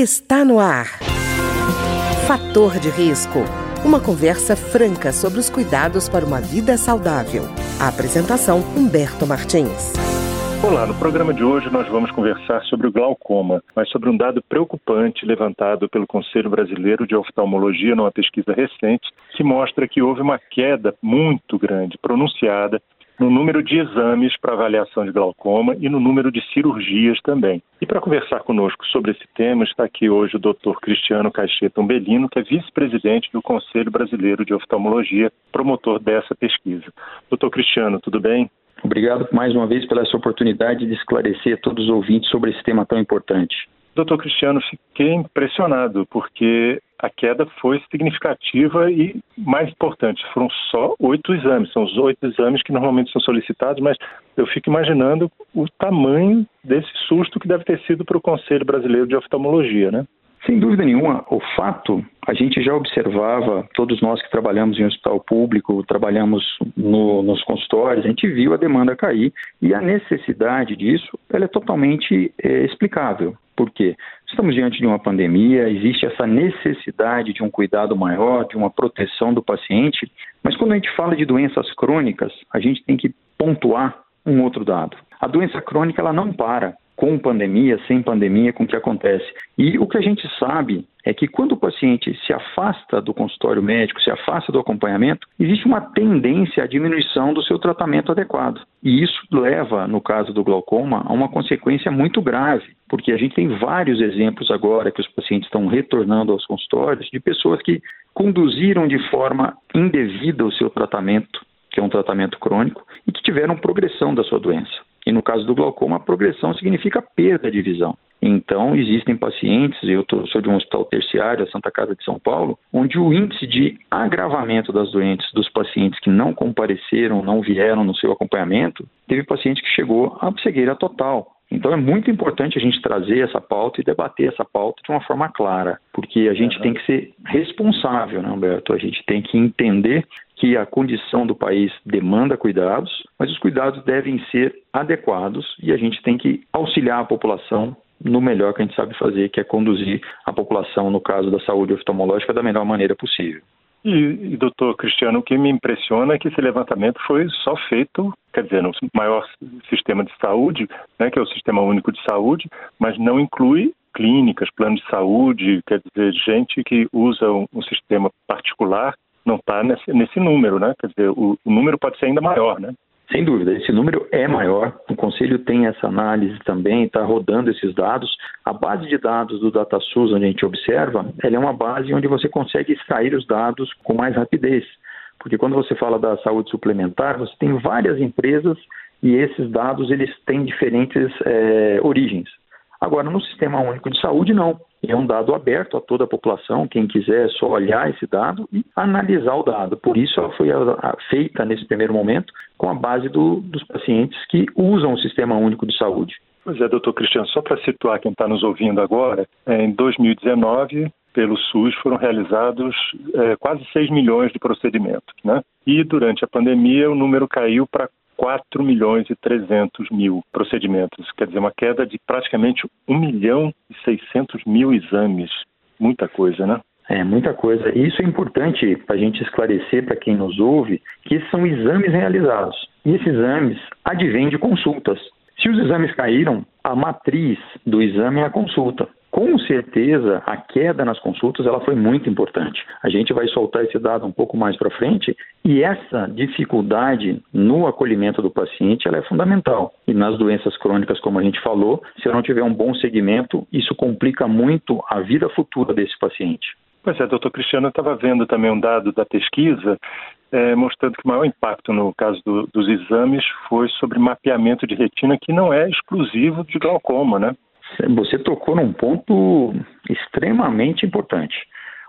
Está no ar. Fator de risco. Uma conversa franca sobre os cuidados para uma vida saudável. A apresentação Humberto Martins. Olá, no programa de hoje nós vamos conversar sobre o glaucoma, mas sobre um dado preocupante levantado pelo Conselho Brasileiro de Oftalmologia numa pesquisa recente, que mostra que houve uma queda muito grande, pronunciada, no número de exames para avaliação de glaucoma e no número de cirurgias também. E para conversar conosco sobre esse tema, está aqui hoje o Dr. Cristiano Caixeta Umbelino, que é vice-presidente do Conselho Brasileiro de Oftalmologia, promotor dessa pesquisa. Doutor Cristiano, tudo bem? Obrigado mais uma vez pela essa oportunidade de esclarecer a todos os ouvintes sobre esse tema tão importante. Doutor Cristiano, fiquei impressionado, porque a queda foi significativa e, mais importante, foram só oito exames. São os oito exames que normalmente são solicitados, mas eu fico imaginando o tamanho desse susto que deve ter sido para o Conselho Brasileiro de Oftalmologia, né? Sem dúvida nenhuma, o fato, a gente já observava, todos nós que trabalhamos em hospital público, trabalhamos no, nos consultórios, a gente viu a demanda cair e a necessidade disso ela é totalmente é, explicável. Por quê? Estamos diante de uma pandemia, existe essa necessidade de um cuidado maior, de uma proteção do paciente, mas quando a gente fala de doenças crônicas, a gente tem que pontuar um outro dado. A doença crônica ela não para com pandemia, sem pandemia, com o que acontece. E o que a gente sabe é que quando o paciente se afasta do consultório médico, se afasta do acompanhamento, existe uma tendência à diminuição do seu tratamento adequado. E isso leva, no caso do glaucoma, a uma consequência muito grave, porque a gente tem vários exemplos agora que os pacientes estão retornando aos consultórios de pessoas que conduziram de forma indevida o seu tratamento, que é um tratamento crônico, e que tiveram progressão da sua doença. E no caso do glaucoma, a progressão significa perda de visão. Então, existem pacientes, eu tô, sou de um hospital terciário, a Santa Casa de São Paulo, onde o índice de agravamento das doentes dos pacientes que não compareceram, não vieram no seu acompanhamento, teve paciente que chegou à cegueira total. Então é muito importante a gente trazer essa pauta e debater essa pauta de uma forma clara, porque a gente tem que ser responsável, né, Humberto? A gente tem que entender que a condição do país demanda cuidados, mas os cuidados devem ser adequados e a gente tem que auxiliar a população no melhor que a gente sabe fazer, que é conduzir a população, no caso da saúde oftalmológica, da melhor maneira possível. E, e, doutor Cristiano, o que me impressiona é que esse levantamento foi só feito, quer dizer, no maior sistema de saúde, né, que é o Sistema Único de Saúde, mas não inclui clínicas, planos de saúde, quer dizer, gente que usa um, um sistema particular não está nesse, nesse, número, né? Quer dizer, o, o número pode ser ainda maior, né? Sem dúvida, esse número é maior. O Conselho tem essa análise também, está rodando esses dados. A base de dados do DataSUS, onde a gente observa, ela é uma base onde você consegue extrair os dados com mais rapidez. Porque quando você fala da saúde suplementar, você tem várias empresas e esses dados eles têm diferentes é, origens. Agora, no Sistema Único de Saúde, não. É um dado aberto a toda a população, quem quiser é só olhar esse dado e analisar o dado. Por isso, ela foi feita nesse primeiro momento com a base do, dos pacientes que usam o Sistema Único de Saúde. Pois é, doutor Cristiano, só para situar quem está nos ouvindo agora, é, em 2019, pelo SUS, foram realizados é, quase 6 milhões de procedimentos. Né? E durante a pandemia, o número caiu para 4 milhões e 300 mil procedimentos, quer dizer, uma queda de praticamente 1 milhão e 600 mil exames. Muita coisa, né? É, muita coisa. E isso é importante para a gente esclarecer para quem nos ouve que são exames realizados. E esses exames advêm de consultas. Se os exames caíram, a matriz do exame é a consulta. Com certeza, a queda nas consultas ela foi muito importante. A gente vai soltar esse dado um pouco mais para frente e essa dificuldade no acolhimento do paciente ela é fundamental. E nas doenças crônicas, como a gente falou, se eu não tiver um bom segmento, isso complica muito a vida futura desse paciente. Pois é, doutor Cristiano, eu estava vendo também um dado da pesquisa é, mostrando que o maior impacto no caso do, dos exames foi sobre mapeamento de retina, que não é exclusivo de glaucoma, né? Você tocou num ponto extremamente importante.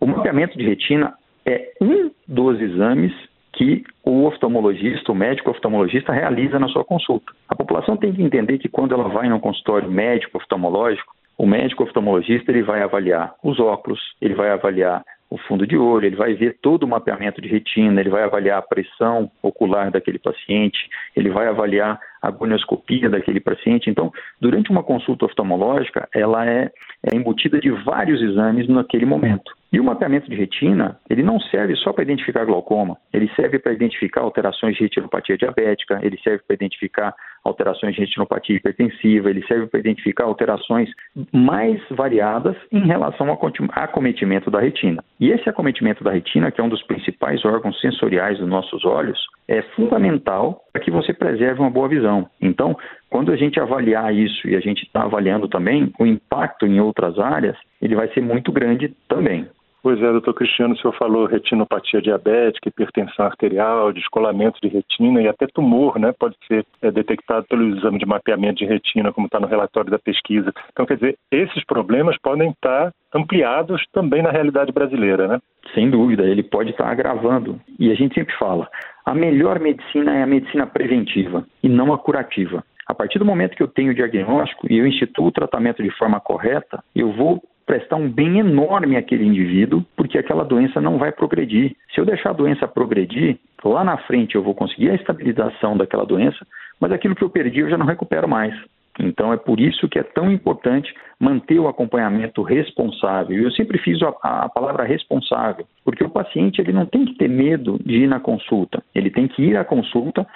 O mapeamento de retina é um dos exames que o oftalmologista, o médico oftalmologista realiza na sua consulta. A população tem que entender que quando ela vai no consultório médico oftalmológico, o médico oftalmologista ele vai avaliar os óculos, ele vai avaliar o fundo de olho, ele vai ver todo o mapeamento de retina, ele vai avaliar a pressão ocular daquele paciente, ele vai avaliar a gonioscopia daquele paciente. Então, durante uma consulta oftalmológica, ela é é embutida de vários exames naquele momento. E o mapeamento de retina, ele não serve só para identificar glaucoma, ele serve para identificar alterações de retinopatia diabética, ele serve para identificar alterações de retinopatia hipertensiva, ele serve para identificar alterações mais variadas em relação ao acometimento da retina. E esse acometimento da retina, que é um dos principais órgãos sensoriais dos nossos olhos, é fundamental para que você preserve uma boa visão. Então, quando a gente avaliar isso e a gente está avaliando também o impacto em outras áreas, ele vai ser muito grande também. Pois é, doutor Cristiano, o senhor falou retinopatia diabética, hipertensão arterial, descolamento de retina e até tumor, né? Pode ser é, detectado pelo exame de mapeamento de retina, como está no relatório da pesquisa. Então, quer dizer, esses problemas podem estar ampliados também na realidade brasileira, né? Sem dúvida, ele pode estar agravando. E a gente sempre fala, a melhor medicina é a medicina preventiva e não a curativa. A partir do momento que eu tenho o diagnóstico e eu instituo o tratamento de forma correta, eu vou prestar um bem enorme àquele indivíduo, porque aquela doença não vai progredir. Se eu deixar a doença progredir, lá na frente eu vou conseguir a estabilização daquela doença, mas aquilo que eu perdi eu já não recupero mais. Então é por isso que é tão importante manter o acompanhamento responsável. Eu sempre fiz a, a, palavra responsável, porque o paciente ele não tem que ter medo de ir na consulta. Ele tem que ir à consulta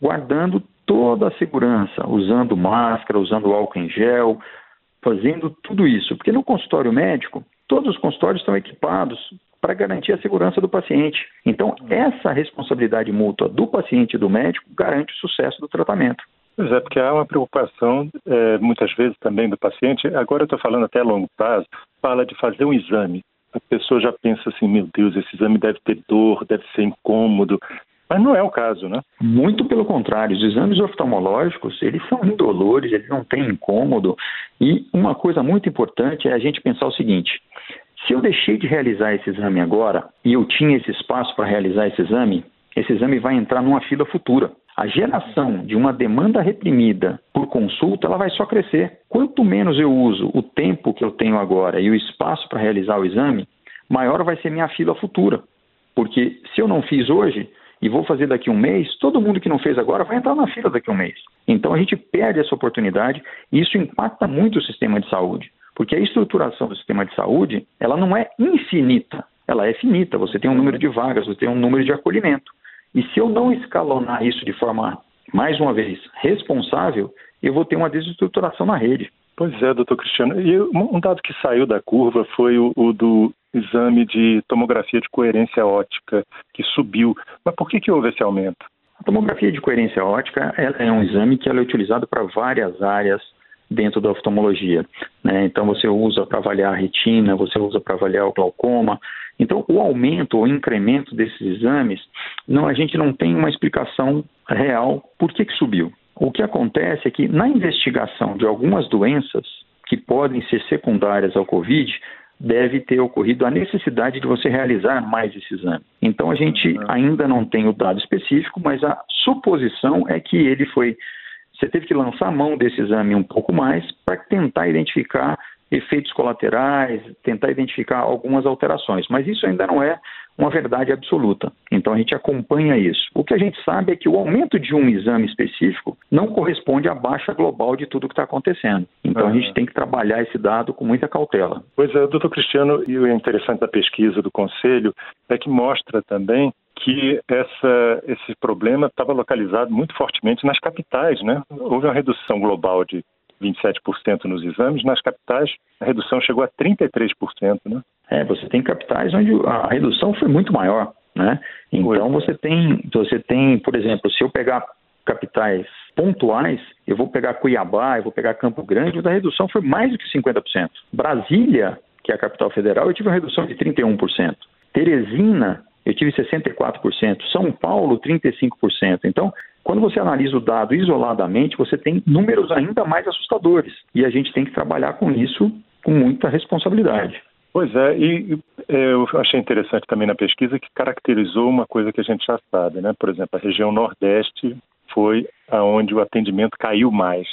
guardando toda a segurança, usando máscara, usando álcool em gel, fazendo tudo isso. Porque no consultório médico, todos os consultórios estão equipados para garantir a segurança do paciente. Então, essa responsabilidade mútua do paciente e do médico garante o sucesso do tratamento. Pois é, porque há uma preocupação, é, muitas vezes também do paciente, agora eu estou falando até a longo prazo, fala de fazer um exame. A pessoa já pensa assim, meu Deus, esse exame deve ter dor, deve ser incômodo. Mas não é o caso, né? Muito pelo contrário, os exames oftalmológicos, eles são indolores, eles não têm incômodo. E uma coisa muito importante é a gente pensar o seguinte: se eu deixei de realizar esse exame agora e eu tinha esse espaço para realizar esse exame, esse exame vai entrar numa fila futura. A geração de uma demanda reprimida por consulta, ela vai só crescer. Quanto menos eu uso o tempo que eu tenho agora e o espaço para realizar o exame, maior vai ser minha fila futura. Porque se eu não fiz hoje, e vou fazer daqui um mês, todo mundo que não fez agora vai entrar na fila daqui um mês. Então a gente perde essa oportunidade e isso impacta muito o sistema de saúde, porque a estruturação do sistema de saúde ela não é infinita, ela é finita. Você tem um número de vagas, você tem um número de acolhimento. E se eu não escalonar isso de forma, mais uma vez, responsável, eu vou ter uma desestruturação na rede. Pois é, doutor Cristiano. E um dado que saiu da curva foi o, o do exame de tomografia de coerência ótica, que subiu. Mas por que, que houve esse aumento? A tomografia de coerência ótica é um exame que é utilizado para várias áreas dentro da oftalmologia. Né? Então você usa para avaliar a retina, você usa para avaliar o glaucoma. Então o aumento ou incremento desses exames, não, a gente não tem uma explicação real por que, que subiu. O que acontece é que na investigação de algumas doenças que podem ser secundárias ao Covid, deve ter ocorrido a necessidade de você realizar mais esse exame. Então a gente uhum. ainda não tem o dado específico, mas a suposição é que ele foi. Você teve que lançar a mão desse exame um pouco mais para tentar identificar efeitos colaterais, tentar identificar algumas alterações. Mas isso ainda não é uma verdade absoluta. Então a gente acompanha isso. O que a gente sabe é que o aumento de um exame específico não corresponde à baixa global de tudo que está acontecendo. Então uhum. a gente tem que trabalhar esse dado com muita cautela. Pois é, doutor Cristiano, e o interessante da pesquisa do Conselho é que mostra também que essa, esse problema estava localizado muito fortemente nas capitais, né? Houve uma redução global de 27% nos exames, nas capitais a redução chegou a 33%, né? É, você tem capitais onde a redução foi muito maior, né? Então você tem, você tem, por exemplo, se eu pegar capitais pontuais, eu vou pegar Cuiabá, eu vou pegar Campo Grande, a redução foi mais do que 50%. Brasília, que é a capital federal, eu tive uma redução de 31%. Teresina, eu tive 64%. São Paulo, 35%. Então, quando você analisa o dado isoladamente, você tem números ainda mais assustadores. E a gente tem que trabalhar com isso com muita responsabilidade. Pois é, e é, eu achei interessante também na pesquisa que caracterizou uma coisa que a gente já sabe, né? Por exemplo, a região Nordeste foi aonde o atendimento caiu mais.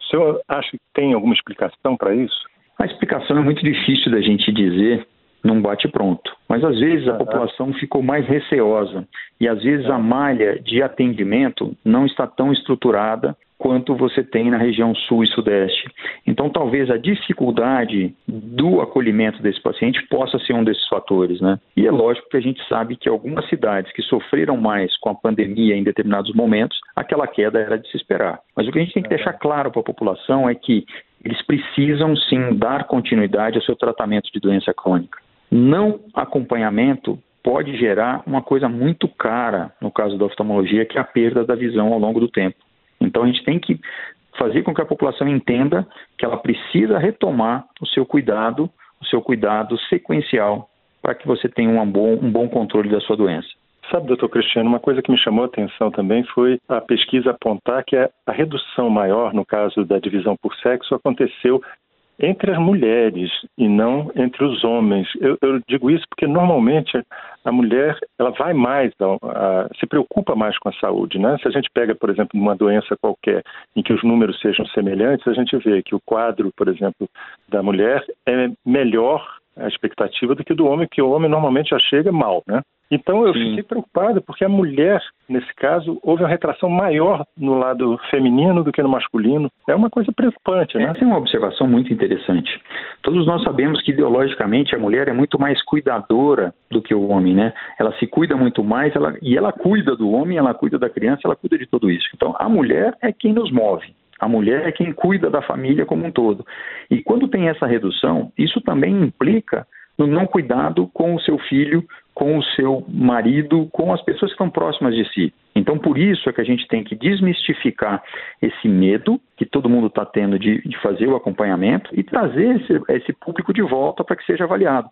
O senhor acha que tem alguma explicação para isso? A explicação é muito difícil da gente dizer num bate-pronto. Mas às vezes a população ficou mais receosa e às vezes a malha de atendimento não está tão estruturada quanto você tem na região sul e sudeste. Então, talvez a dificuldade do acolhimento desse paciente possa ser um desses fatores, né? E é lógico que a gente sabe que algumas cidades que sofreram mais com a pandemia em determinados momentos, aquela queda era de se esperar. Mas o que a gente tem que deixar claro para a população é que eles precisam sim dar continuidade ao seu tratamento de doença crônica. Não acompanhamento pode gerar uma coisa muito cara, no caso da oftalmologia, que é a perda da visão ao longo do tempo. Então a gente tem que fazer com que a população entenda que ela precisa retomar o seu cuidado, o seu cuidado sequencial, para que você tenha um bom, um bom controle da sua doença. Sabe, doutor Cristiano, uma coisa que me chamou a atenção também foi a pesquisa apontar que a, redução maior, no caso da divisão por sexo, aconteceu entre as mulheres e não entre os homens. Eu, eu digo isso porque normalmente a mulher ela vai mais, a, a, se preocupa mais com a saúde, né? Se a gente pega, por exemplo, uma doença qualquer em que os números sejam semelhantes, a gente vê que o quadro, por exemplo, da mulher é melhor a expectativa do que do homem, que o homem normalmente já chega mal, né? Então eu Sim. fiquei preocupado porque a mulher, nesse caso, houve uma retração maior no lado feminino do que no masculino. É uma coisa preocupante, né? Essa é uma observação muito interessante. Todos nós sabemos que ideologicamente a mulher é muito mais cuidadora do que o homem, né? Ela se cuida muito mais ela, e ela cuida do homem, ela cuida da criança, ela cuida de tudo isso. Então a mulher é quem nos move. A mulher é quem cuida da família como um todo. E quando tem essa redução, isso também implica no não cuidado com o seu filho, com o seu marido, com as pessoas que estão próximas de si. Então, por isso é que a gente tem que desmistificar esse medo que todo mundo está tendo de, de, fazer o acompanhamento e trazer esse, esse público de volta para que seja avaliado.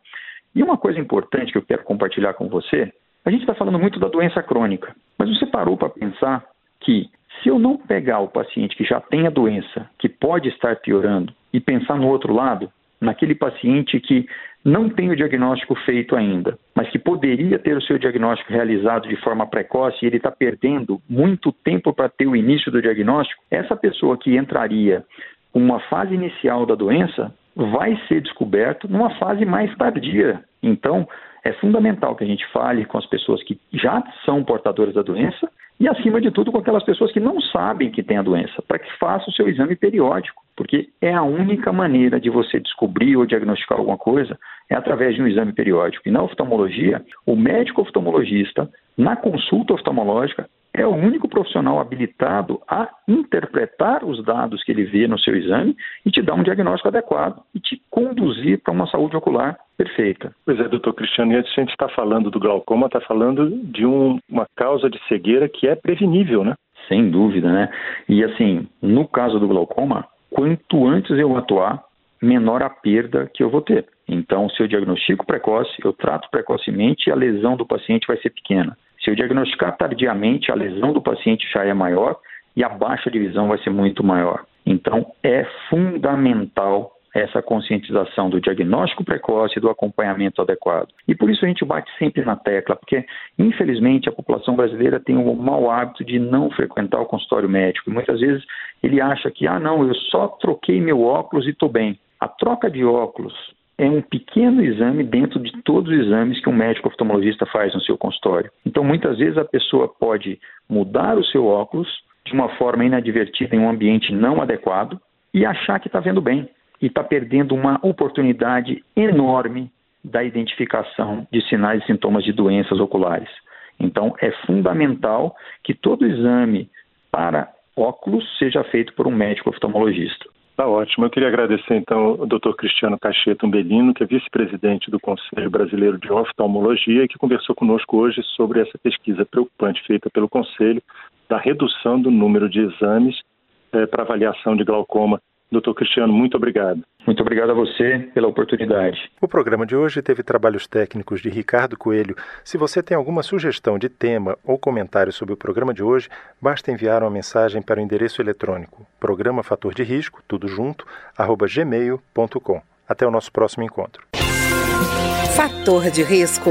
E uma coisa importante que eu quero compartilhar com você: a gente está falando muito da doença crônica, mas você parou para pensar que se eu não pegar o paciente que já tem a doença, que pode estar piorando, e pensar no outro lado, naquele paciente que não tem o diagnóstico feito ainda, mas que poderia ter o seu diagnóstico realizado de forma precoce e ele está perdendo muito tempo para ter o início do diagnóstico, essa pessoa que entraria com uma fase inicial da doença vai ser descoberto numa fase mais tardia. Então, é fundamental que a gente fale com as pessoas que já são portadoras da doença e, acima de tudo, com aquelas pessoas que não sabem que têm a doença, para que faça o seu exame periódico, porque é a única maneira de você descobrir ou diagnosticar alguma coisa é através de um exame periódico. E na oftalmologia, o médico oftalmologista, na consulta oftalmológica, é o único profissional habilitado a interpretar os dados que ele vê no seu exame e te dar um diagnóstico adequado e te conduzir para uma saúde ocular perfeita. Pois é, doutor Cristiano, e a gente está falando do glaucoma, está falando de um, uma causa de cegueira que é prevenível, né? Sem dúvida, né? E assim, no caso do glaucoma, quanto antes eu atuar, menor a perda que eu vou ter. Então, se eu diagnostico precoce, eu trato precocemente e a lesão do paciente vai ser pequena. Se eu diagnosticar tardiamente, a lesão do paciente já é maior e a baixa de visão vai ser muito maior. Então, é fundamental essa conscientização do diagnóstico precoce e do acompanhamento adequado. E por isso a gente bate sempre na tecla, porque infelizmente a população brasileira tem o mau hábito de não frequentar o consultório médico. E muitas vezes ele acha que, ah, não, eu só troquei meu óculos e estou bem. A troca de óculos é um pequeno exame dentro de todos os exames que um médico oftalmologista faz no seu consultório. Então, muitas vezes a pessoa pode mudar o seu óculos de uma forma inadvertida em um ambiente não adequado e achar que está vendo bem e está perdendo uma oportunidade enorme da identificação de sinais e sintomas de doenças oculares. Então, é fundamental que todo exame para óculos seja feito por um médico oftalmologista. Tá ótimo. Eu queria agradecer então ao Dr. Cristiano Cacheta Umbelino, que é vice-presidente do Conselho Brasileiro de Oftalmologia, que conversou conosco hoje sobre essa pesquisa preocupante feita pelo Conselho da redução do número de exames é, para avaliação de glaucoma Doutor Cristiano, muito obrigado. Muito obrigado a você pela oportunidade. O programa de hoje teve trabalhos técnicos de Ricardo Coelho. Se você tem alguma sugestão de tema ou comentário sobre o programa de hoje, basta enviar uma mensagem para o endereço eletrônico programa fator de risco, tudo junto, arroba gmail.com. Até o nosso próximo encontro. Fator de risco,